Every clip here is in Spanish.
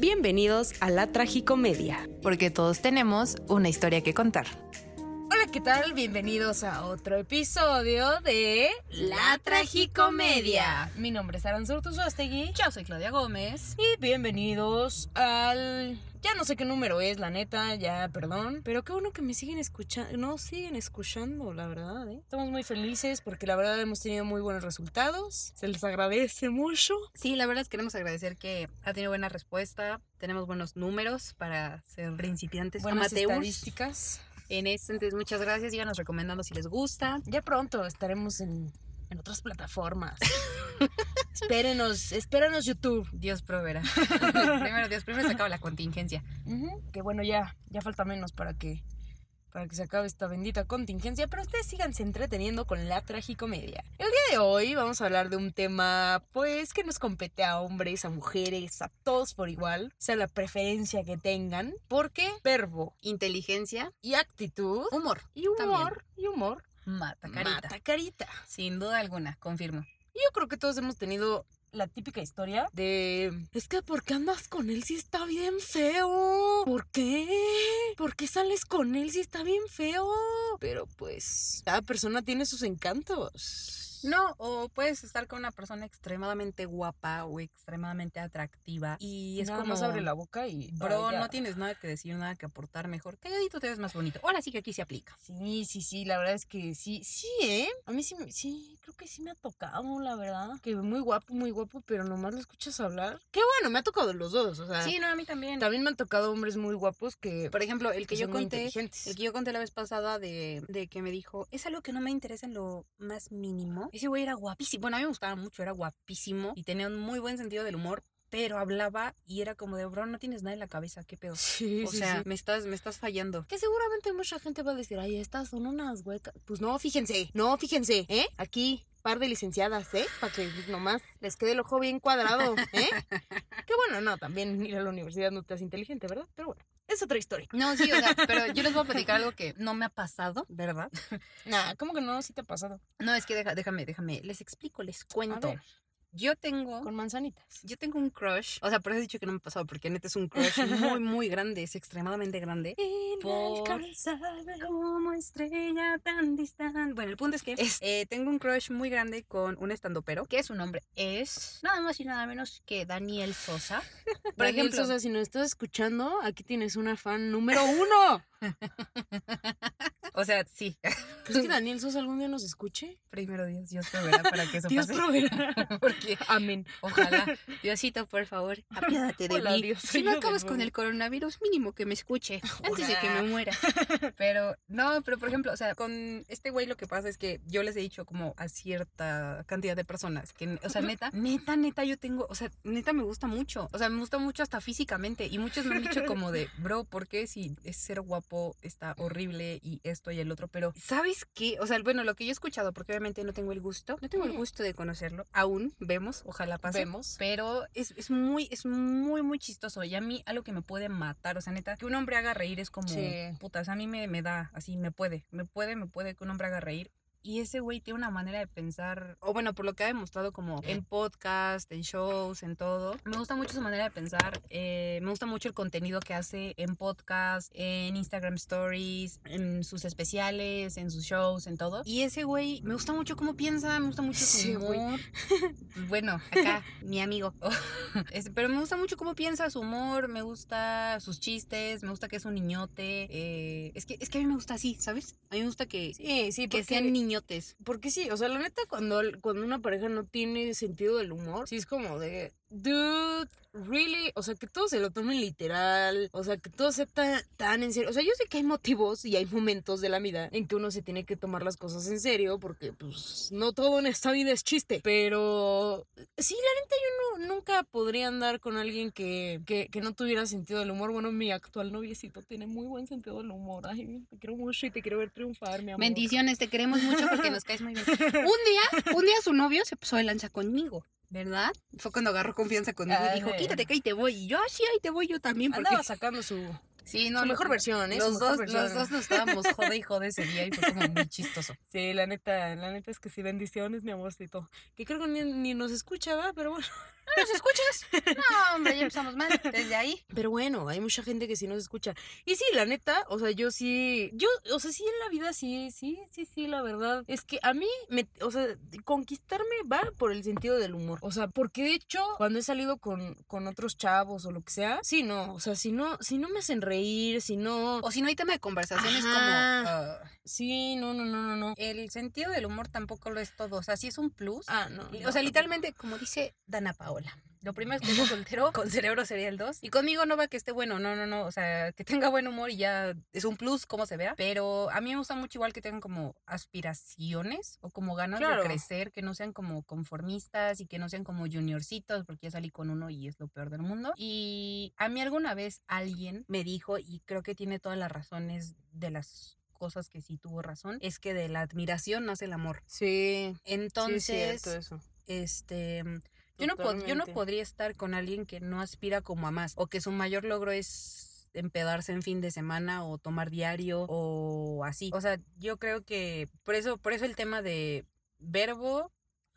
Bienvenidos a la Tragicomedia. Porque todos tenemos una historia que contar. Hola, ¿qué tal? Bienvenidos a otro episodio de La Tragicomedia. Mi nombre es Aranzurtu Suastegui Yo soy Claudia Gómez. y bienvenidos al... Ya no sé qué número es, la neta, ya perdón. Pero qué bueno que me siguen escuchando, no siguen escuchando, la verdad. ¿eh? Estamos muy felices porque la verdad hemos tenido muy buenos resultados. Se les agradece mucho. Sí, la verdad es que queremos agradecer que ha tenido buena respuesta. Tenemos buenos números para ser principiantes Buenas amateurs. estadísticas. En este, entonces, muchas gracias. Síganos recomendando si les gusta. Ya pronto estaremos en, en otras plataformas. espérenos, espérenos YouTube. Dios proveerá. primero Dios, primero se acaba la contingencia. Que bueno, ya, ya falta menos para que, para que se acabe esta bendita contingencia, pero ustedes síganse entreteniendo con la tragicomedia. El día de hoy vamos a hablar de un tema, pues, que nos compete a hombres, a mujeres, a todos por igual, sea la preferencia que tengan, porque verbo Inteligencia, y actitud humor. y humor y humor Mata carita. mata carita. Sin duda alguna, confirmo. Y yo creo que todos hemos tenido la típica historia de... Es que ¿por qué andas con él si está bien feo? ¿Por qué? ¿Por qué sales con él si está bien feo? Pero pues cada persona tiene sus encantos. No, o puedes estar con una persona extremadamente guapa o extremadamente atractiva y es Nada como más abre la boca y... Bro, no tienes nada que decir, nada que aportar mejor. Calladito te ves más bonito. Ahora sí que aquí se aplica. Sí, sí, sí, la verdad es que sí, sí, ¿eh? A mí sí, sí, creo que sí me ha tocado, la verdad. Que muy guapo, muy guapo, pero nomás lo escuchas hablar. Qué bueno, me ha tocado los dos, o sea... Sí, no, a mí también. También me han tocado hombres muy guapos que... Por ejemplo, el que yo son muy conté, el que yo conté la vez pasada de, de que me dijo, es algo que no me interesa en lo más mínimo. Ese güey era guapísimo. Bueno, a mí me gustaba mucho, era guapísimo y tenía un muy buen sentido del humor. Pero hablaba y era como de, bro, no tienes nada en la cabeza, qué pedo. Sí, O sí, sea, sí. me estás, me estás fallando. Que seguramente mucha gente va a decir, ay, estas son unas huecas. Pues no, fíjense, no, fíjense, ¿eh? Aquí, par de licenciadas, ¿eh? Para que nomás les quede el ojo bien cuadrado, ¿eh? que bueno, no, también ir a la universidad no te hace inteligente, ¿verdad? Pero bueno, es otra historia. No, sí, o sea, pero yo les voy a platicar algo que no me ha pasado, ¿verdad? Nah, ¿cómo que no? Sí te ha pasado. No, es que deja- déjame, déjame, les explico, les cuento. Yo tengo, con manzanitas. yo tengo un crush, o sea, por eso he dicho que no me ha pasado, porque neta es un crush muy, muy grande, es extremadamente grande. Por- Como estrella tan distante. Bueno, el punto es que es, eh, tengo un crush muy grande con un estandopero, que su nombre es nada más y nada menos que Daniel Sosa. Por ejemplo, ejemplo, si nos estás escuchando, aquí tienes una fan número uno. o sea, sí. ¿Crees que Daniel Sosa algún día nos escuche? Primero Dios, Dios proveerá para que eso Dios pase. proveerá. Porque Amén. Ojalá. Diosito, por favor, apiádate de Hola, mí. Dios, si no acabas con el coronavirus, mínimo que me escuche antes de que me muera. Pero, no, pero por ejemplo, o sea, con este güey lo que pasa es que yo les he dicho como a cierta cantidad de personas que, o sea, neta, neta, neta, yo tengo, o sea, neta me gusta mucho. O sea, me gusta mucho hasta físicamente. Y muchos me han dicho como de, bro, ¿por qué si es ser guapo está horrible y esto y el otro? Pero, ¿sabes qué? O sea, bueno, lo que yo he escuchado, porque obviamente no tengo el gusto, no tengo el gusto de conocerlo, aún vemos, ojalá pase. Vemos. Pero es, es muy, es muy, muy chistoso. Y a mí algo que me puede matar, o sea, neta, que un hombre haga reír es como, Sí. putas, a mí me, me da, así, me puede, me puede, me puede que un hombre haga reír. Y ese güey tiene una manera de pensar, o bueno, por lo que ha demostrado como en podcast, en shows, en todo. Me gusta mucho su manera de pensar. eh, me gusta mucho el contenido que hace en podcast, en Instagram Stories, en sus especiales, en sus shows, en todo. Y ese güey, me gusta mucho cómo piensa, me gusta mucho su Sí, humor. Bueno, acá, mi amigo. Pero me gusta mucho cómo piensa, su humor, me gusta sus chistes, me gusta que es un niñote. eh, es, que, es que a mí me gusta así, ¿sabes? A mí me gusta que, Sí, sí, que porque- sean niñotes. Porque sí, o sea, la neta, cuando, cuando una pareja no tiene sentido del humor, sí es como de, dude, really, o sea, que todo se lo tomen literal, o sea, que todo sea tan, tan en serio. O sea, yo sé que hay motivos y hay momentos de la vida en que uno se tiene que tomar las cosas en serio, porque pues no todo en esta vida es chiste. Pero sí, la neta, yo no, nunca podría andar con alguien que, que, que no tuviera sentido del humor. Bueno, mi actual noviecito tiene muy buen sentido del humor. Ay, te quiero mucho y te quiero ver triunfar, mi amor. Bendiciones, te queremos mucho porque nos caes muy bien. Un día, un día su novio se puso de lanza conmigo. ¿Verdad? Fue cuando agarró confianza conmigo y dijo, Ay. quítate que ahí te voy. Y yo, "Ah, sí, ahí te voy yo también. Porque... Andaba sacando su, Sí, su no, mejor lo- versión, ¿eh? Su Los mejor dos, versión. los dos nos estábamos jode y jode ese día y fue como muy chistoso. Sí, la neta, la neta es que sí, bendiciones, mi amorcito. Que creo que ni, ni nos escucha, ¿verdad? Pero bueno. ¿Nos escuchas? No, hombre, ya empezamos mal desde ahí. Pero bueno, hay mucha gente que sí nos escucha. Y sí, la neta, o sea, yo sí, yo, o sea, sí en la vida sí, sí, sí, sí, la verdad. Es que a mí, me, o sea, conquistarme va por el sentido del humor. O sea, porque de hecho, cuando he salido con, con otros chavos o lo que sea, sí, no, o sea, si no, si no me hacen reír, si no... O si no hay tema de conversación, es como... ah, Sí, no, no, no, no, no. el sentido del humor tampoco lo es todo. O sea, sí es un plus. Ah, no. o no, sea, literalmente, como dice Dana Paola. Lo primero es que sea soltero, con cerebro sería el 2. Y conmigo no va que esté bueno, no, no, no. O sea, que tenga buen humor y ya es un plus, como se vea. Pero a mí me gusta mucho igual que tengan como aspiraciones o como ganas Claro. de crecer, que no sean como conformistas y que no sean como juniorcitos, porque ya salí con uno y es lo peor del mundo. Y a mí alguna vez alguien me dijo, y creo que tiene todas las razones de las cosas que sí tuvo razón, es que de la admiración nace el amor. Sí, Entonces, sí es cierto eso. este yo no, pod- yo no podría estar con alguien que no aspira como a más o que su mayor logro es empedarse en fin de semana o tomar diario o así. O sea, yo creo que por eso por eso el tema de verbo,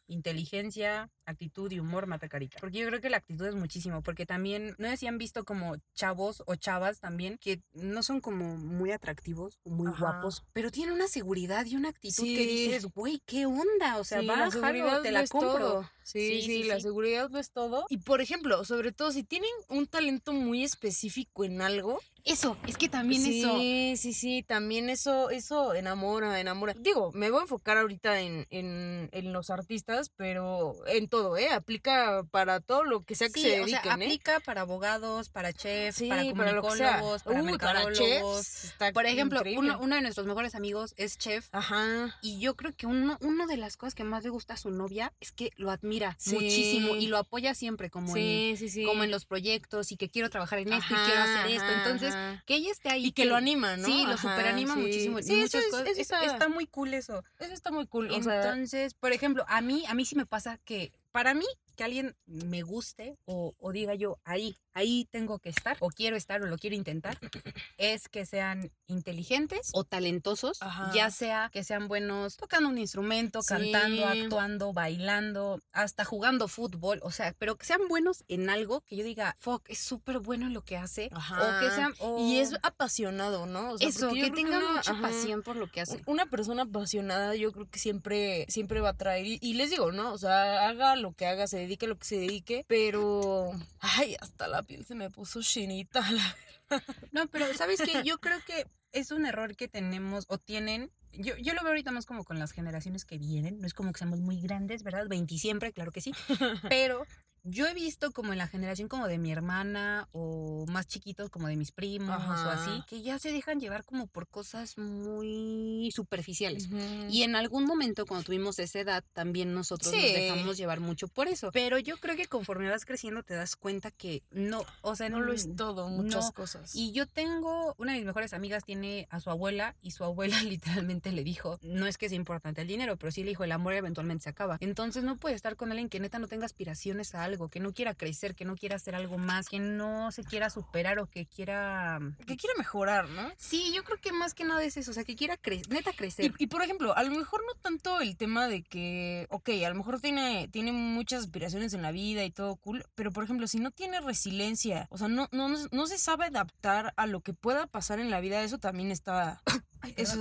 inteligencia, actitud y humor mata carita. Porque yo creo que la actitud es muchísimo, porque también no sé si han visto como chavos o chavas también que no son como muy atractivos muy Ajá. guapos, pero tienen una seguridad y una actitud que dices, güey, ¿qué onda? O sea, Sí, la bájalo, seguridad te la compro. todo. Sí, Sí, sí, sí, la sí. seguridad lo es todo. Y por ejemplo, sobre todo si tienen un talento muy específico en algo. Eso, es que también sí, eso. sí, sí, también eso, eso enamora, enamora. Digo, me voy a enfocar ahorita en, en, en los artistas, pero en todo, ¿eh? Aplica para todo lo que sea que Sí, se o sea, dediquen, ¿eh? aplica para abogados, para chefs, Sí, para para comunicólogos, para, Uy, para mercadólogos. chefs, está Por ejemplo, uno, uno de nuestros mejores amigos es chef. Ajá. Y yo creo que uno, uno de las cosas que más le gusta a su novia es que lo admira Sí. muchísimo y lo apoya siempre, como, en, Sí, como en los proyectos y que quiero trabajar en esto y quiero hacer esto. Entonces, ajá. que ella esté ahí. Y que lo anima, ¿no? Sí, lo superanima muchísimo. Sí, eso es- cosas. está- está muy cool eso. Eso está muy cool. o sea, Entonces, por ejemplo, a mí, a mí sí me pasa que para mí que alguien me guste o, o diga yo ahí, ahí tengo que estar o quiero estar o lo quiero intentar, es que sean inteligentes o talentosos, Ajá. ya sea que sean buenos tocando un instrumento, Sí. cantando, actuando, bailando, hasta jugando fútbol, o sea, pero que sean buenos en algo que yo diga, fuck, es súper bueno en lo que hace, o que Ajá. sean, o- Y es apasionado, ¿no? O sea, eso, que tenga una- mucha ajá, pasión por lo que hace. Una persona apasionada yo creo que siempre, siempre va a traer, y, y les digo, ¿no? O sea, haga lo que haga, se dedique a lo que se dedique, pero, ay, hasta la piel se me puso chinita. la- No, pero ¿sabes qué? Yo creo que es un error que tenemos o tienen. Yo, yo lo veo ahorita más como con las generaciones que vienen. No es como que seamos muy grandes, ¿verdad? 20 siempre, claro que sí. Pero yo he visto como en la generación como de mi hermana o más chiquitos como de mis primos o así, que ya se dejan llevar como por cosas muy superficiales. Ujú. Y en algún momento cuando tuvimos esa edad también nosotros nos dejamos llevar mucho por eso. Pero yo creo que conforme vas creciendo te das cuenta que no, o sea, no lo es todo, muchas no. cosas. Y yo tengo, una de mis mejores amigas tiene a su abuela y su abuela literalmente le dijo, no es que sea importante el dinero, pero sí le dijo, el amor eventualmente se acaba. Entonces no puede estar con alguien que neta no tenga aspiraciones a algo, que no quiera crecer, que no quiera hacer algo más, que no se quiera superar o que quiera... que quiere mejorar, ¿no? Sí, yo creo que más que nada es eso, o sea, que quiera cre- neta crecer. Y, y, por ejemplo, a lo mejor no tanto el tema de que, ok, a lo mejor tiene, tiene muchas aspiraciones en la vida y todo cool, pero por ejemplo, si no tiene resiliencia, o sea, no, no, no, no se sabe adaptar a lo que pueda pasar en la vida, eso también está... Eso,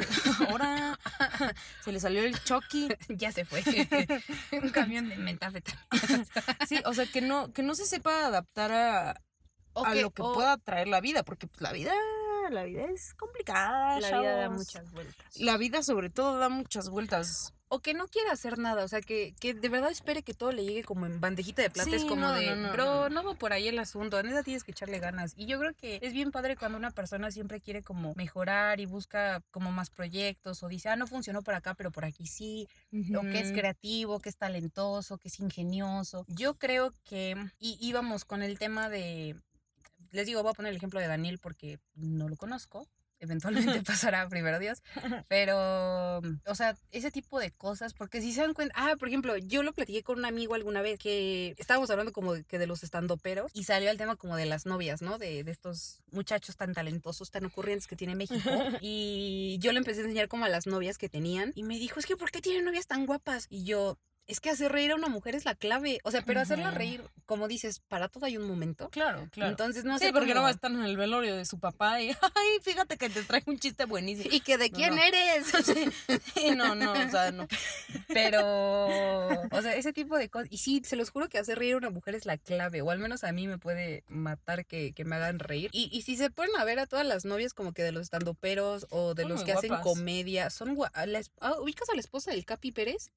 ahora se le salió el Chucky. ya se fue. Un camión de metafetamina. Sí, o sea, que no, que no se sepa adaptar a, a lo que o pueda traer la vida, porque pues, la vida, la vida es complicada. La vida da muchas vueltas. La vida sobre todo da muchas vueltas. O que no quiera hacer nada, o sea, que, que de verdad espere que todo le llegue como en bandejita de plata. Sí, es como no, de, no, no, bro, no. no va por ahí el asunto, neta tienes que echarle ganas. Y yo creo que es bien padre cuando una persona siempre quiere como mejorar y busca como más proyectos o dice, ah, no funcionó por acá, pero por aquí sí. O que es creativo, que es talentoso, que es ingenioso. Yo creo que, y íbamos con el tema de, les digo, voy a poner el ejemplo de Daniel porque no lo conozco. Eventualmente pasará, primero Dios. Pero, o sea, ese tipo de cosas, porque si se dan cuenta, ah, por ejemplo, yo lo platiqué con un amigo alguna vez que estábamos hablando como de, que de los estandoperos y salió el tema como de las novias, ¿no? De, de estos muchachos tan talentosos, tan ocurrentes que tiene México. Y yo le empecé a enseñar como a las novias que tenían y me dijo, es que ¿por qué tienen novias tan guapas? Y yo, es que hacer reír a una mujer es la clave. O sea, pero hacerla reír, como dices, para todo hay un momento. Claro, claro. Entonces, no sí, sé. porque no va a estar en el velorio de su papá y, ay, fíjate que te trae un chiste buenísimo. Y que de No, quién no. eres. Sí, no, no, o sea, no. Pero, o sea, ese tipo de cosas. Y sí, se los juro que hacer reír a una mujer es la clave. O al menos a mí me puede matar que, que me hagan reír. Y, y si se ponen a ver a todas las novias como que de los estandoperos o de Son los que hacen guapas. comedia, son gua- la es- ah, ¿Ubicas a la esposa del Capi Pérez?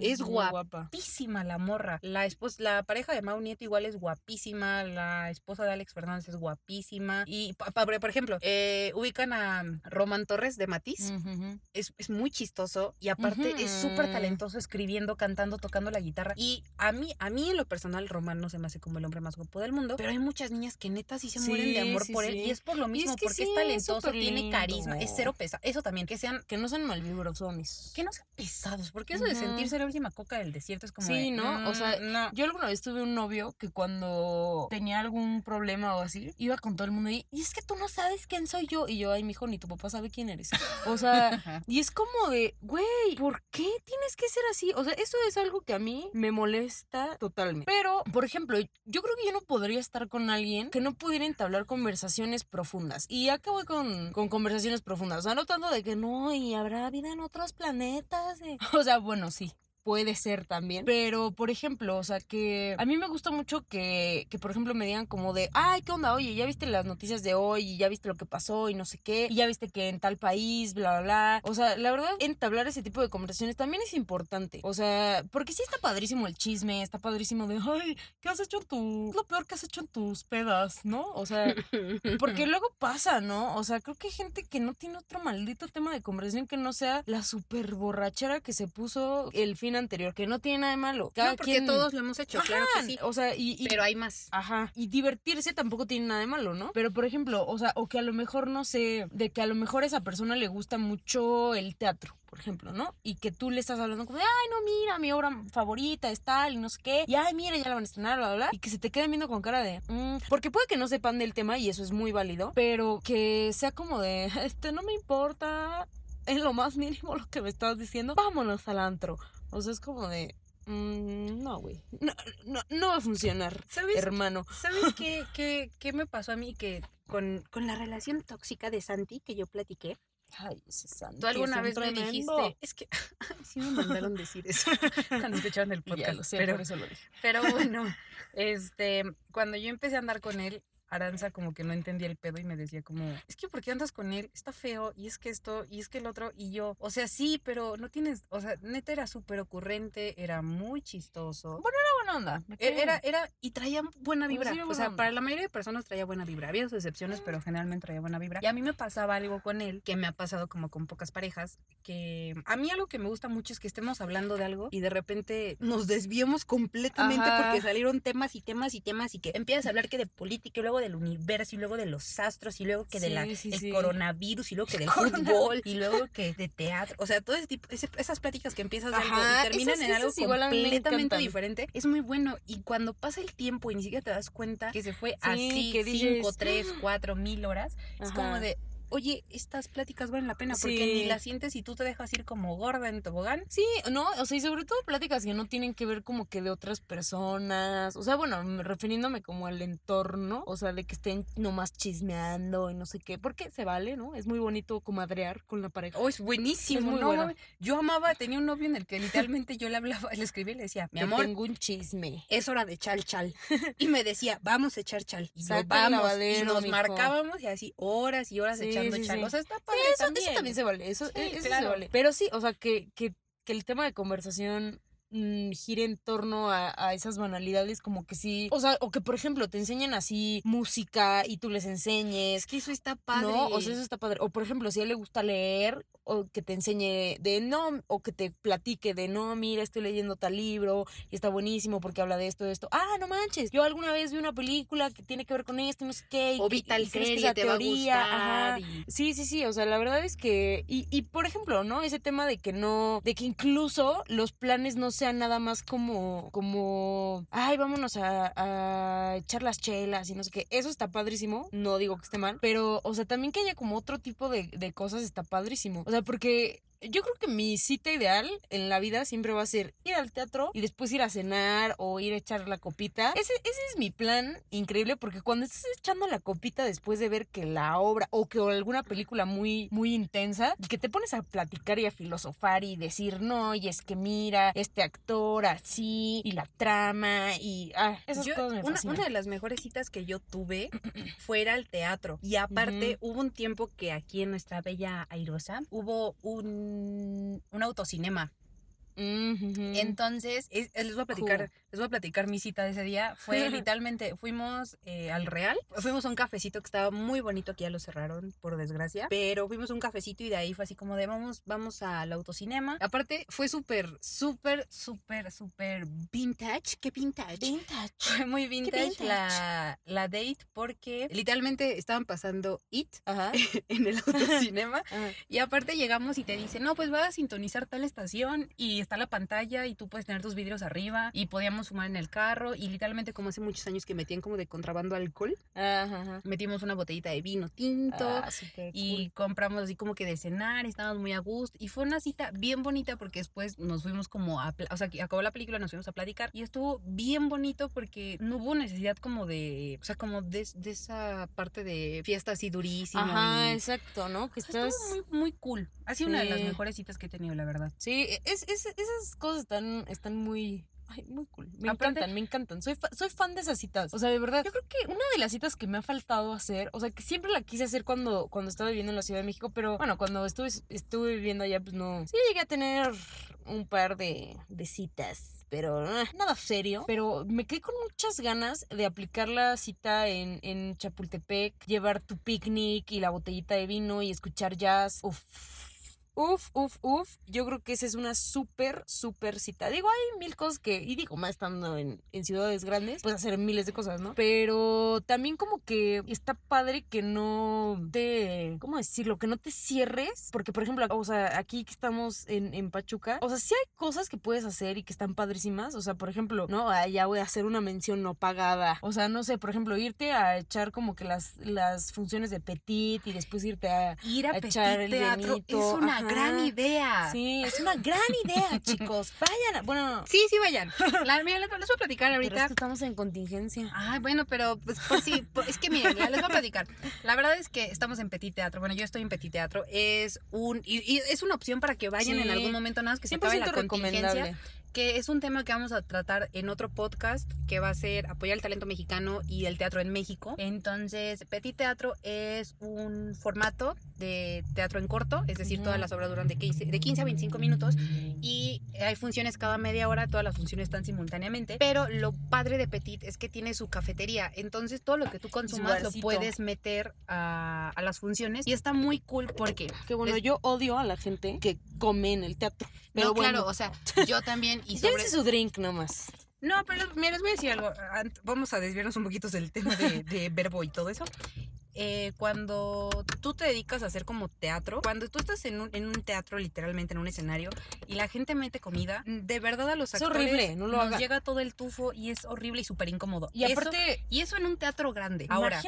Es muy guapa. Guapísima la morra. La esposa, la pareja de Mau Nieto igual es guapísima. La esposa de Alex Fernández es guapísima. Y, por ejemplo, eh, ubican a Roman Torres de Matiz Ujú. es, es muy chistoso y aparte es súper talentoso escribiendo, cantando, tocando la guitarra. Y a mí, a mí en lo personal, Román no se me hace como el hombre más guapo del mundo, pero hay muchas niñas que neta sí se mueren de Sí, amor sí, por él sí. y es por lo mismo, que porque sí, es es talentoso, tiene carisma, es cero pesa. Eso también, que sean, Que no sean malvibrosones. que no sean pesados, porque eso de sentirse la última coca del desierto es como Sí, de, ¿no? O sea, "Mm, no. Yo alguna vez tuve un novio que cuando tenía algún problema o así, iba con todo el mundo y, y es que tú no sabes quién soy yo. Y yo, ay, mijo, ni tu papá sabe quién eres. O sea, y es como de, güey, ¿por qué tienes que ser así? O sea, eso es algo que a mí me molesta totalmente. Pero, por ejemplo, yo creo que yo no podría estar con alguien que no pudiera entablar conversaciones profundas. Y acá voy con, con conversaciones profundas. O sea, no tanto de que no, y habrá vida en otros planetas. eh. O sea, bueno, sí. Puede ser también. Pero, por ejemplo, o sea, que a mí me gusta mucho que, que, por ejemplo, me digan como de, ay, ¿qué onda? Oye, ya viste las noticias de hoy y ya viste lo que pasó y no sé qué. Y ya viste que en tal país, bla, bla, bla. O sea, la verdad, entablar ese tipo de conversaciones también es importante. O sea, porque sí está padrísimo el chisme, está padrísimo de, ay, ¿qué has hecho en tu... Lo peor que has hecho en tus pedas, ¿no? O sea, porque luego pasa, ¿no? O sea, creo que hay gente que no tiene otro maldito tema de conversación que no sea la super borrachera que se puso el fin anterior, que no tiene nada de malo. Cada No, porque quien- todos lo hemos hecho, claro que sí. O sea, y, y- Pero hay más. Ajá. Y divertirse tampoco tiene nada de malo, ¿no? Pero, por ejemplo, o sea, o que a lo mejor, no sé, de que a lo mejor a esa persona le gusta mucho el teatro, por ejemplo, ¿no? Y que tú le estás hablando como de, ay, no, mira, mi obra favorita es tal y no sé qué. Y, ay, mira, ya la van a estrenar, bla, bla, bla. Y que se te queden viendo con cara de, "Mm", porque puede que no sepan del tema y eso es muy válido, pero que sea como de, este, no me importa en lo más mínimo lo que me estás diciendo, vámonos al antro. O sea, es como de... mm, no, güey. No, no, no va a funcionar, ¿Sabes? hermano. ¿Sabes qué, qué, qué me pasó a mí que con, con la relación tóxica de Santi que yo platiqué? Ay, ese Santi Tú alguna vez me dijiste, es que ay, sí me mandaron decir eso cuando escucharon el ya podcast, lo sé, pero, por eso lo dije. pero bueno, este, cuando yo empecé a andar con él, Aranza como que no entendía el pedo y me decía como, es que ¿por qué andas con él? Está feo, y es que esto, y es que el otro, y yo, o sea, sí, pero no tienes, o sea, neta era súper ocurrente, era muy chistoso. buena onda. E- Era, era, y traía buena vibra. sí, o sea, onda. para la mayoría de personas traía buena vibra. Había sus excepciones, pero generalmente traía buena vibra. Y a mí me pasaba algo con él, que me ha pasado como con pocas parejas, que a mí algo que me gusta mucho es que estemos hablando de algo y de repente nos desviemos completamente Ajá. porque salieron temas y temas y temas y que empiezas a hablar que de política y luego del universo y luego de los astros y luego que de Sí, sí, el sí. coronavirus y luego que del fútbol y luego que de teatro. O sea, todo ese tipo, ese- esas pláticas que empiezas de algo Ajá, y terminan esas- en algo completamente diferente, es muy bueno. Y cuando pasa el tiempo y ni siquiera te das cuenta que se fue así que dices, cinco, tres, cuatro mil horas, es como Ajá. de, oye, estas pláticas valen la pena porque Sí. ni las sientes y tú te dejas ir como gorda en tobogán. Sí, no, o sea, y sobre todo pláticas que no tienen que ver como que de otras personas, o sea, bueno, me- refiriéndome como al entorno, o sea, de que estén nomás chismeando y no sé qué, porque se vale, ¿no? Es muy bonito comadrear con la pareja. Oh, es buenísimo. Es muy no, bueno. Yo amaba, tenía un novio en el que literalmente yo le hablaba, le escribía y le decía, mi amor, tengo un chisme. es hora de chal chal. Y me decía, vamos a echar chal. Y yo, vamos. Y nos mijo. marcábamos y así horas y horas Sí, echando sí, sí. O sea, está Sí, padre eso, también. eso también se vale, eso, e- eso se claro. vale. Pero sí, o sea, que, que, que el tema de conversación mm, gire en torno a, a esas banalidades como que sí, o sea, o que por ejemplo te enseñen así música y tú les enseñes, Es que eso está padre. ¿no? O sea, eso está padre. O por ejemplo, si a él le gusta leer, o que te enseñe de no, o que te platique de no, mira, estoy leyendo tal libro y está buenísimo porque habla de esto, de esto. Ah, no manches, yo alguna vez vi una película que tiene que ver con esto no sé qué. y- o vi tal serie, va a teoría, gustar. ajá. y- Sí, sí, sí, o sea, la verdad es que, y, y por ejemplo, ¿no? Ese tema de que no, de que incluso los planes no sean nada más como, como, ay, vámonos a, a echar las chelas y no sé qué, eso está padrísimo, no digo que esté mal, pero, o sea, también que haya como otro tipo de, de cosas está padrísimo, o sea, porque yo creo que mi cita ideal en la vida siempre va a ser ir al teatro y después ir a cenar o ir a echar la copita. Ese, ese es mi plan increíble porque cuando estás echando la copita después de ver que la obra o que alguna película muy, muy intensa, que te pones a platicar y a filosofar y decir, no, y es que mira, este actor así, y la trama, y ah, esas cosas me una, una, de las mejores citas que yo tuve fue ir al teatro. Y aparte, hubo un tiempo que aquí en nuestra bella Airosa hubo un, un autocinema. Entonces, les voy a platicar, les voy a platicar mi cita de ese día. Fue literalmente, fuimos eh, al Real, fuimos a un cafecito que estaba muy bonito, que ya lo cerraron, por desgracia, pero fuimos a un cafecito y de ahí fue así como de vamos, vamos al autocinema. Aparte, fue súper, súper, súper, súper vintage. ¿Qué vintage? Vintage. Fue muy vintage, La, la date porque literalmente estaban pasando It en el autocinema. Y aparte llegamos y te dicen, no, pues va a sintonizar tal estación y está la pantalla y tú puedes tener tus vidrios arriba y podíamos fumar en el carro y literalmente como hace muchos años que metían como de contrabando alcohol, metimos una botellita de vino tinto ah, y compramos así como que de cenar estábamos muy a gusto y fue una cita bien bonita porque después nos fuimos como a, o sea, acabó la película, nos fuimos a platicar y estuvo bien bonito porque no hubo necesidad como de, o sea, como de, esa parte de fiesta así durísima. Ajá, exacto, ¿no? Que estás... muy, muy cool. Ha sido una de las mejores citas que he tenido, la verdad. Sí, es, es, esas cosas están, están muy, Ay, muy cool. Me encantan, me encantan. Soy, soy fan de esas citas. O sea, de verdad, yo creo que una de las citas que me ha faltado hacer, o sea, que siempre la quise hacer cuando, cuando estaba viviendo en la Ciudad de México, pero bueno, cuando estuve, estuve viviendo allá, pues no. Sí, llegué a tener un par de, de citas, pero ah, nada serio. Pero me quedé con muchas ganas de aplicar la cita en, en Chapultepec, llevar tu picnic y la botellita de vino y escuchar jazz. Uf Uf, uf, uf. Yo creo que esa es una súper, súper cita. Digo, hay mil cosas que, y digo, más estando en, ciudades grandes, puedes hacer miles de cosas, ¿no? Pero también como que está padre que no te, ¿cómo decirlo? Que no te cierres. Porque, por ejemplo, o sea, aquí que estamos en, en Pachuca, o sea, sí hay cosas que puedes hacer y que están padrísimas. O sea, por ejemplo, ¿no? Ya voy a hacer una mención no pagada. O sea, no sé, por ejemplo, irte a echar como que las, las funciones de Petit y después irte a, Ir a, echar el teatro es una gran idea. Sí, es una gran idea, chicos. Vayan. Bueno, sí, sí, vayan. La, mira, les, voy a platicar ahorita. Pero es que estamos en contingencia. Ay, bueno, pero pues, pues sí, pues, es que miren, les voy a platicar. La verdad es que estamos en Petit Teatro. Bueno, yo estoy en Petit Teatro. Es un y, es una opción para que vayan en algún momento nada más que se acabe la contingencia que es un tema que vamos a tratar en otro podcast que va a ser apoyar el talento mexicano y el teatro en México. Entonces, Petit Teatro es un formato de teatro en corto, es decir, todas las obras duran de 15, de 15 a 25 minutos y hay funciones cada media hora, todas las funciones están simultáneamente, pero lo padre de Petit es que tiene su cafetería, entonces todo lo que tú consumas lo puedes meter a, a, las funciones y está muy cool porque... Que bueno, yo odio a la gente que come en el teatro. Pero claro, o sea, yo también y sobre... su drink nomás. No, pero mira, les voy a decir algo. Vamos a desviarnos un poquito del tema de, de verbo y todo eso. Eh, cuando tú te dedicas a hacer como teatro, cuando tú estás en un, en un, teatro, literalmente en un escenario, y la gente mete comida, de verdad a los actores es horrible, no lo nos llega todo el tufo y es horrible y súper incómodo. Y aparte... y eso en un teatro grande. Ahora,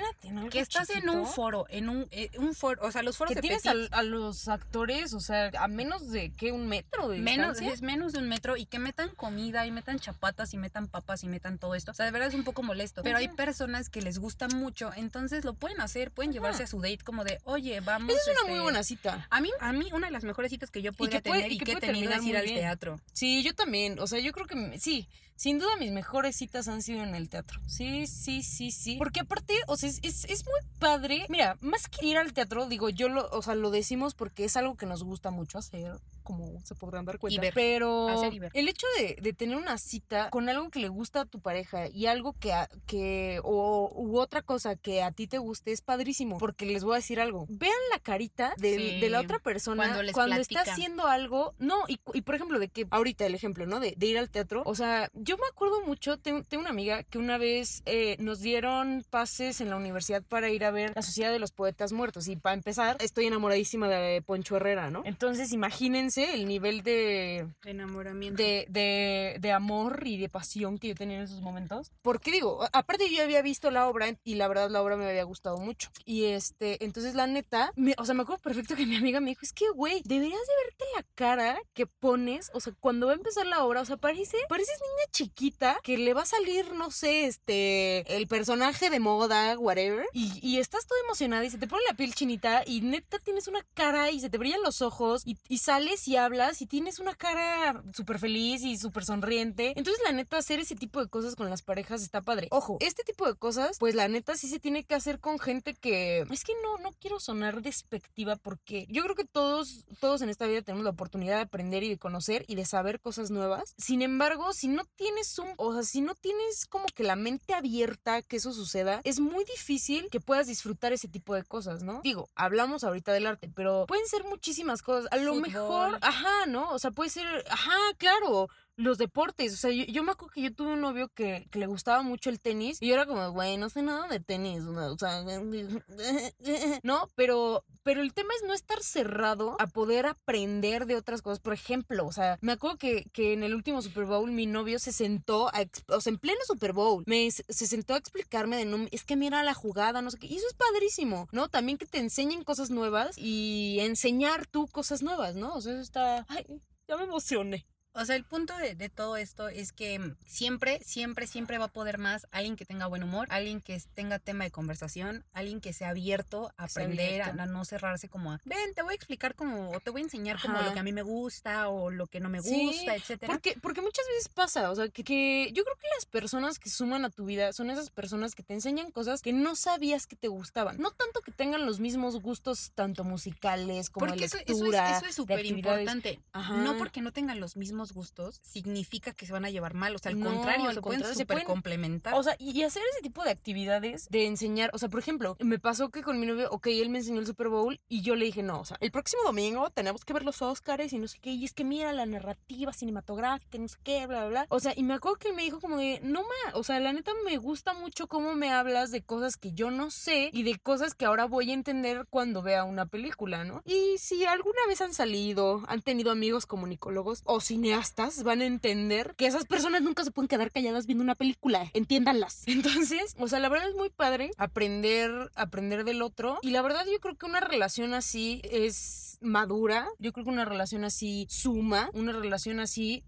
que estás en un foro, en un, eh, un foro, o sea, los foros que tienes a, los actores, o sea, a menos de que un metro de menos Es menos de un metro y que metan comida y metan chapatas y metan papas y metan todo esto. O sea, de verdad es un poco molesto. Pero hay personas que les gusta mucho, entonces lo pueden hacer pueden llevarse a su date como de, oye, vamos. es una muy este, buena cita. A mí, a mí, una de las mejores citas que yo podría tener y que, he tenido es ir al teatro. Sí, yo también. O sea, yo creo que sí. Sin duda mis mejores citas han sido en el teatro. Sí, sí, sí, sí. Porque aparte, o sea, es, es, muy padre. Mira, más que ir al teatro, digo, yo lo, o sea, lo decimos porque es algo que nos gusta mucho hacer como se podrán dar cuenta. Pero el hecho de, tener una cita con algo que le gusta a tu pareja y algo que, que o u otra cosa que a ti te guste es padrísimo. Porque les voy a decir algo. Vean la carita de, la otra persona cuando, está haciendo algo. No, y, por ejemplo, de que ahorita el ejemplo, ¿no? De, ir al teatro. O sea, yo yo me acuerdo mucho, tengo, una amiga que una vez eh, nos dieron pases en la universidad para ir a ver La Sociedad de los Poetas Muertos. Y para empezar, estoy enamoradísima de Poncho Herrera, ¿no? Entonces, imagínense el nivel de... Enamoramiento. De, de, de amor y de pasión que yo tenía en esos momentos. Porque digo, aparte yo había visto la obra y la verdad la obra me había gustado mucho. Y este, entonces la neta, o sea, me acuerdo perfecto que mi amiga me dijo, es que, güey, deberías de verte la cara que pones, o sea, cuando va a empezar la obra, o sea, parece, pareces niña chiquita que le va a salir, no sé, este, el personaje de moda, whatever, y, y estás toda emocionada y se te pone la piel chinita y neta tienes una cara y se te brillan los ojos y, y sales y hablas y tienes una cara súper feliz y súper sonriente. Entonces, la neta, hacer ese tipo de cosas con las parejas está padre. Ojo, este tipo de cosas, pues la neta sí se tiene que hacer con gente que, es que no, no quiero sonar despectiva porque yo creo que todos, todos en esta vida tenemos la oportunidad de aprender y de conocer y de saber cosas nuevas. Sin embargo, si no tienes un, o sea, si no tienes como que la mente abierta que eso suceda, es muy difícil que puedas disfrutar ese tipo de cosas, ¿no? Digo, hablamos ahorita del arte, pero pueden ser muchísimas cosas. A lo mejor, ajá, ¿no? O sea, puede ser, ajá, claro, los deportes. O sea, yo, me acuerdo que yo tuve un novio que, le gustaba mucho el tenis y yo era como, güey, no sé nada de tenis. O sea, no, pero, pero el tema es no estar cerrado a poder aprender de otras cosas. Por ejemplo, o sea, me acuerdo que, en el último Super Bowl mi novio se sentó, a, o sea, en pleno Super Bowl, me, se sentó a explicarme de, no, es que mira la jugada, no sé qué. Y eso es padrísimo, ¿no? También que te enseñen cosas nuevas y enseñar tú cosas nuevas, ¿no? O sea, eso está... Ay, ya me emocioné. O sea, el punto de, todo esto es que mm, siempre, siempre, siempre va a poder más alguien que tenga buen humor, alguien que tenga tema de conversación, alguien que sea abierto a aprender, a, no cerrarse como a, ven, te voy a explicar como, o te voy a enseñar como lo que a mí me gusta o lo que no me gusta, etcétera. Porque, porque muchas veces pasa, o sea, que, que, yo creo que las personas que suman a tu vida son esas personas que te enseñan cosas que no sabías que te gustaban. No tanto que tengan los mismos gustos, tanto musicales como porque lectura. Eso, es súper importante. No porque no tengan los mismos gustos significa que se van a llevar mal. O sea, al contrario, se pueden súper complementar. O sea, y hacer ese tipo de actividades de enseñar. O sea, por ejemplo, me pasó que con mi novio, ok, él me enseñó el Super Bowl y yo le dije, no, o sea, el próximo domingo tenemos que ver los Oscars y no sé qué. Y es que mira la narrativa cinematográfica, no sé qué, bla, bla, bla. O sea, y me acuerdo que él me dijo como de, no ma, o sea, la neta me gusta mucho cómo me hablas de cosas que yo no sé y de cosas que ahora voy a entender cuando vea una película, ¿no? Y si alguna vez han salido, han tenido amigos comunicólogos o cine cineastas van a entender que esas personas nunca se pueden quedar calladas viendo una película, entiéndanlas. Entonces, o sea, la verdad es muy padre aprender, aprender del otro. Y la verdad yo creo que una relación así es madura, yo creo que una relación así suma, una relación así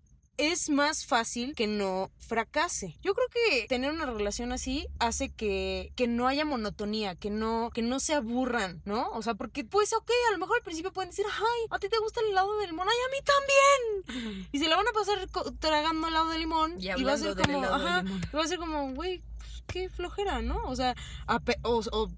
es más fácil que no fracase. Yo creo que tener una relación así hace que, que no haya monotonía, que no, que no se aburran, ¿no? O sea, porque pues ok, a lo mejor al principio pueden decir, ay, a ti te gusta el helado de limón, ay, a mí también. Y se la van a pasar tragando helado de limón y, va a ser como, ajá, va a ser como, güey, pues, qué flojera, ¿no? O sea,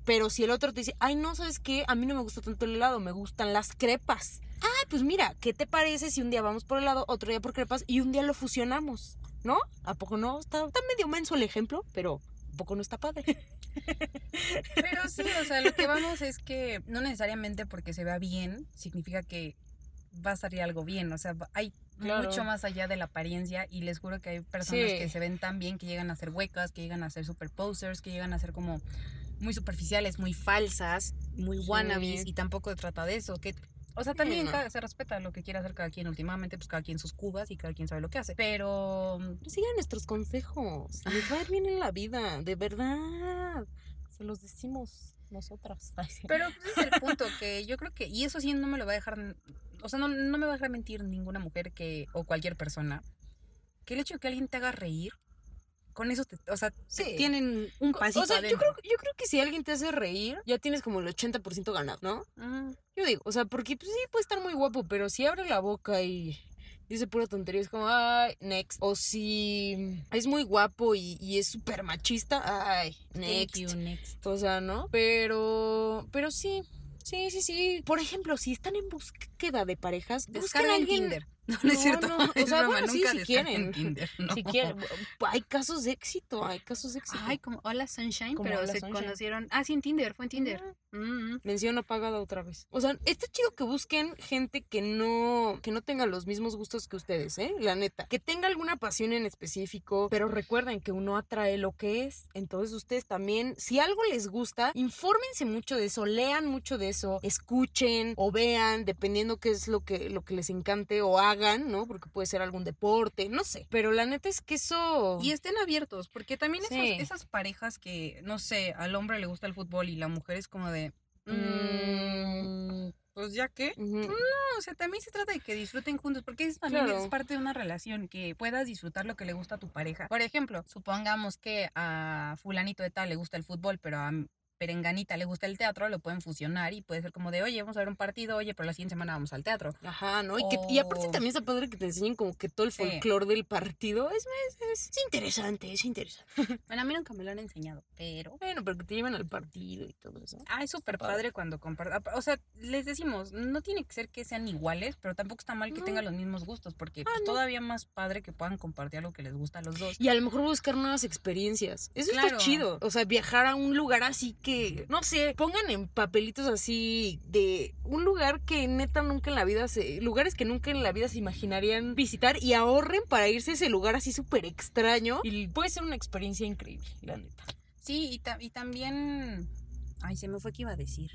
pero si el otro te dice, ay, no, ¿sabes qué? A mí no me gusta tanto el helado, me gustan las crepas ah, pues mira, ¿qué te parece si un día vamos por el lado, otro día por crepas y un día lo fusionamos? ¿No? ¿A poco no? Está, está medio menso el ejemplo, pero ¿a poco no está padre? Pero sí, o sea, lo que vamos es que no necesariamente porque se vea bien significa que va a salir algo bien, o sea, hay mucho más allá de la apariencia y les juro que hay personas que se ven tan bien que llegan a ser huecas, que llegan a ser super posers, que llegan a ser como muy superficiales, muy falsas, muy wannabes y tampoco se trata de eso, que o sea, también se respeta lo que quiere hacer cada quien. Últimamente, pues cada quien sus cubas y cada quien sabe lo que hace. Pero. Pues, sigan nuestros consejos. Les va a ir bien en la vida, de verdad. Se los decimos nosotras. Pero ese es el punto que yo creo que. Y eso sí no me lo va a dejar. O sea, no, no me va a dejar mentir ninguna mujer que. o cualquier persona. Que el hecho de que alguien te haga reír con eso, te, o sea, tienen un pasito O sea, yo creo, yo creo que si alguien te hace reír, ya tienes como el 80% ganado, ¿no? Yo digo, o sea, porque pues, sí puede estar muy guapo, pero si abre la boca y dice pura tontería, es como, ay, next. O si es muy guapo y, es súper machista, ay, next. next. O sea, ¿no? Pero, pero sí, Sí, sí, sí. Por ejemplo, si están en búsqueda de parejas, busquen a alguien. Tinder. No, no es cierto. no, o es sea, broma, bueno, sí, nunca si quieren. No. Si quieren, hay casos de éxito, hay casos de éxito. Ay, como Hola Sunshine, Como pero Hola se Sunshine. conocieron. Ah, sí, en Tinder, fue en Tinder. Mm, Mención apagada otra vez. O sea, está chido que busquen gente que no, que no tenga los mismos gustos que ustedes, ¿eh? La neta. Que tenga alguna pasión en específico, pero recuerden que uno atrae lo que es. Entonces ustedes también, si algo les gusta, infórmense mucho de eso, lean mucho de eso, escuchen o vean, dependiendo qué es lo que, lo que les encante o hagan, ¿no? Porque puede ser algún deporte, no sé. Pero la neta es que eso... Y estén abiertos, porque también esas, Sí. esas parejas que, no sé, al hombre le gusta el fútbol y la mujer es como de. Mm, mm, pues ya que. No, o sea, también se trata de que disfruten juntos, porque eso también Claro. es parte de una relación, que puedas disfrutar lo que le gusta a tu pareja. Por ejemplo, supongamos que a fulanito de tal le gusta el fútbol, pero a perenganita le gusta el teatro, lo pueden fusionar y puede ser como de, oye, vamos a ver un partido, oye, pero la siguiente semana vamos al teatro. Ajá, ¿no? Y, que, y aparte también está padre que te enseñen como que todo el Sí. folclore del partido. Es, es, es- es interesante, es interesante. Bueno, a mí nunca me lo han enseñado, pero... Bueno, pero que te llevan al partido y todo eso. Ah, es súper padre. padre cuando comparten. O sea, les decimos, no tiene que ser que sean iguales, pero tampoco está mal que No. tengan los mismos gustos, porque Ah, pues, no. todavía más padre que puedan compartir algo que les gusta a los dos. Y a lo mejor buscar nuevas experiencias. Eso está chido. O sea, viajar a un lugar así que, no sé, pongan en papelitos así de un lugar que neta nunca en la vida se... Lugares que nunca en la vida se imaginarían visitar y ahorren para irse a ese lugar así súper extraño. Y puede ser una experiencia increíble, la neta. Sí, y, ta- y también... Ay, se me fue que iba a decir.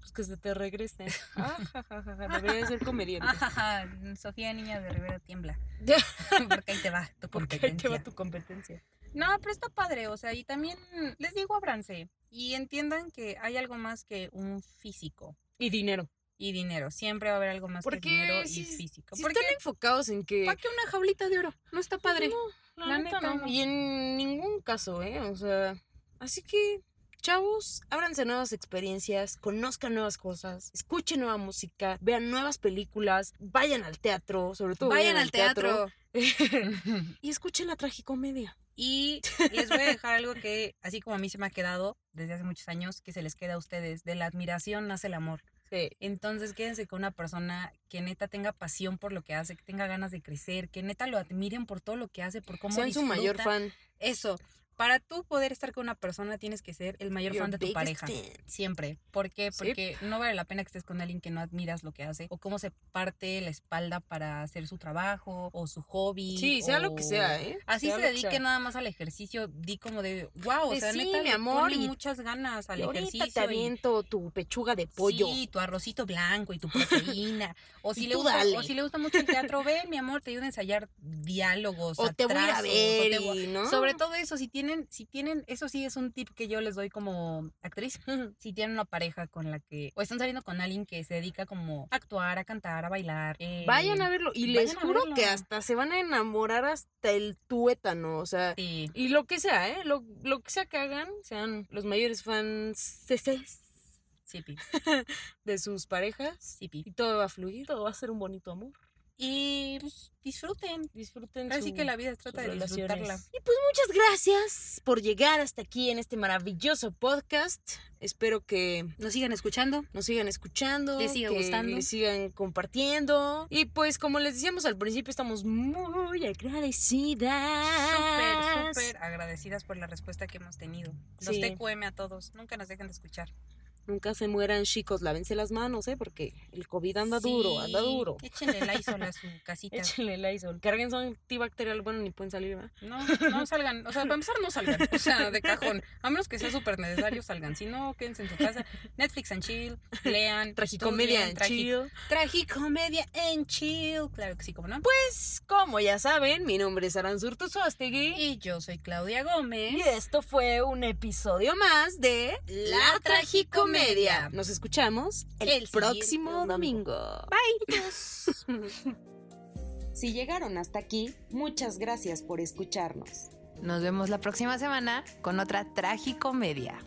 Pues que se te regrese. Ah, ja, ja, ja, ja, Debería ser comediante. Ajaja, Sofía Niña de Rivera tiembla. Porque ahí te va tu Porque ahí competencia. te va tu competencia. No, pero está padre, o sea, y también les digo, ábranse y entiendan que hay algo más que un físico Y dinero. y dinero. Siempre va a haber algo más Porque que dinero si- y físico. Si Porque están enfocados en que... ¿para qué una jaulita de oro? No está padre. No, La la, neta, neta, no. no. Y en ningún caso, ¿eh? O sea, así que, chavos, ábranse nuevas experiencias, conozcan nuevas cosas, escuchen nueva música, vean nuevas películas, vayan al teatro, sobre todo Vayan al teatro. y escuchen la tragicomedia. Y les voy a dejar algo que, así como a mí se me ha quedado desde hace muchos años, que se les queda a ustedes. De la admiración nace el amor. Sí. Entonces quédense con una persona que neta tenga pasión por lo que hace, que tenga ganas de crecer, que neta lo admiren por todo lo que hace, por cómo Sean su mayor fan. Eso. Para tú poder estar con una persona tienes que ser el mayor Your fan de tu pareja. fan. Siempre. ¿Por qué? Sí. Porque no vale la pena que estés con alguien que no admiras lo que hace o cómo se parte la espalda para hacer su trabajo o su hobby. Sí, sea lo que sea, ¿eh? Así Sea se dedique nada más al ejercicio, di como de, wow, o De sea, sí, neta, mi amor, y- muchas ganas al Y ahorita ejercicio. te y- tu pechuga de pollo. Sí, tu arrocito blanco y tu proteína. O si, Y le gusta, dale. o si le gusta mucho el teatro, ven, mi amor, te ayuda a ensayar diálogos. o te voy a o ver, te voy- y, ¿no? Sobre todo eso, si tienen, si tienen, eso sí es un tip que yo les doy como actriz. si tienen una pareja con la que, o están saliendo con alguien que se dedica como a actuar, a cantar, a bailar. eh, Vayan a verlo. Y les juro que hasta se van a enamorar hasta el tuétano. O sea, Sí. y lo que sea, ¿eh? Lo, lo que sea que hagan, sean los mayores fans de sus parejas. Y todo va a fluir, todo va a ser un bonito amor. Y pues, disfruten. Disfruten Así su- que la vida trata de disfrutarla. Y pues muchas gracias por llegar hasta aquí en este maravilloso podcast. Espero que Nos sigan escuchando. nos sigan escuchando, Les siga que gustando. les sigan compartiendo. Y pues como les decíamos al principio, estamos muy agradecidas. Súper, súper agradecidas por la respuesta que hemos tenido. Los Sí. TQM a todos. Nunca nos dejen de escuchar. Nunca se mueran, chicos, lávense las manos, ¿eh? Porque el COVID anda duro, anda duro. Échenle Lysol a su casita. Échenle Lysol. Carguen su antibacterial, bueno, ni pueden salir, ¿verdad? No, no salgan. O sea, para empezar, no salgan. O sea, de cajón. A menos que sea súper necesario, salgan. Si no, quédense en su casa. Netflix and chill. Lean. Tragicomedia en chill. tragi- Tragicomedia en chill. Claro que sí, como no. Pues, como ya saben, mi nombre es Aranzurto Suastegui. Y yo soy Claudia Gómez. Y esto fue un episodio más de La Tragicomedia. Nos escuchamos el, próximo domingo. domingo. Bye. Si llegaron hasta aquí, muchas gracias por escucharnos. Nos vemos la próxima semana con otra tragicomedia.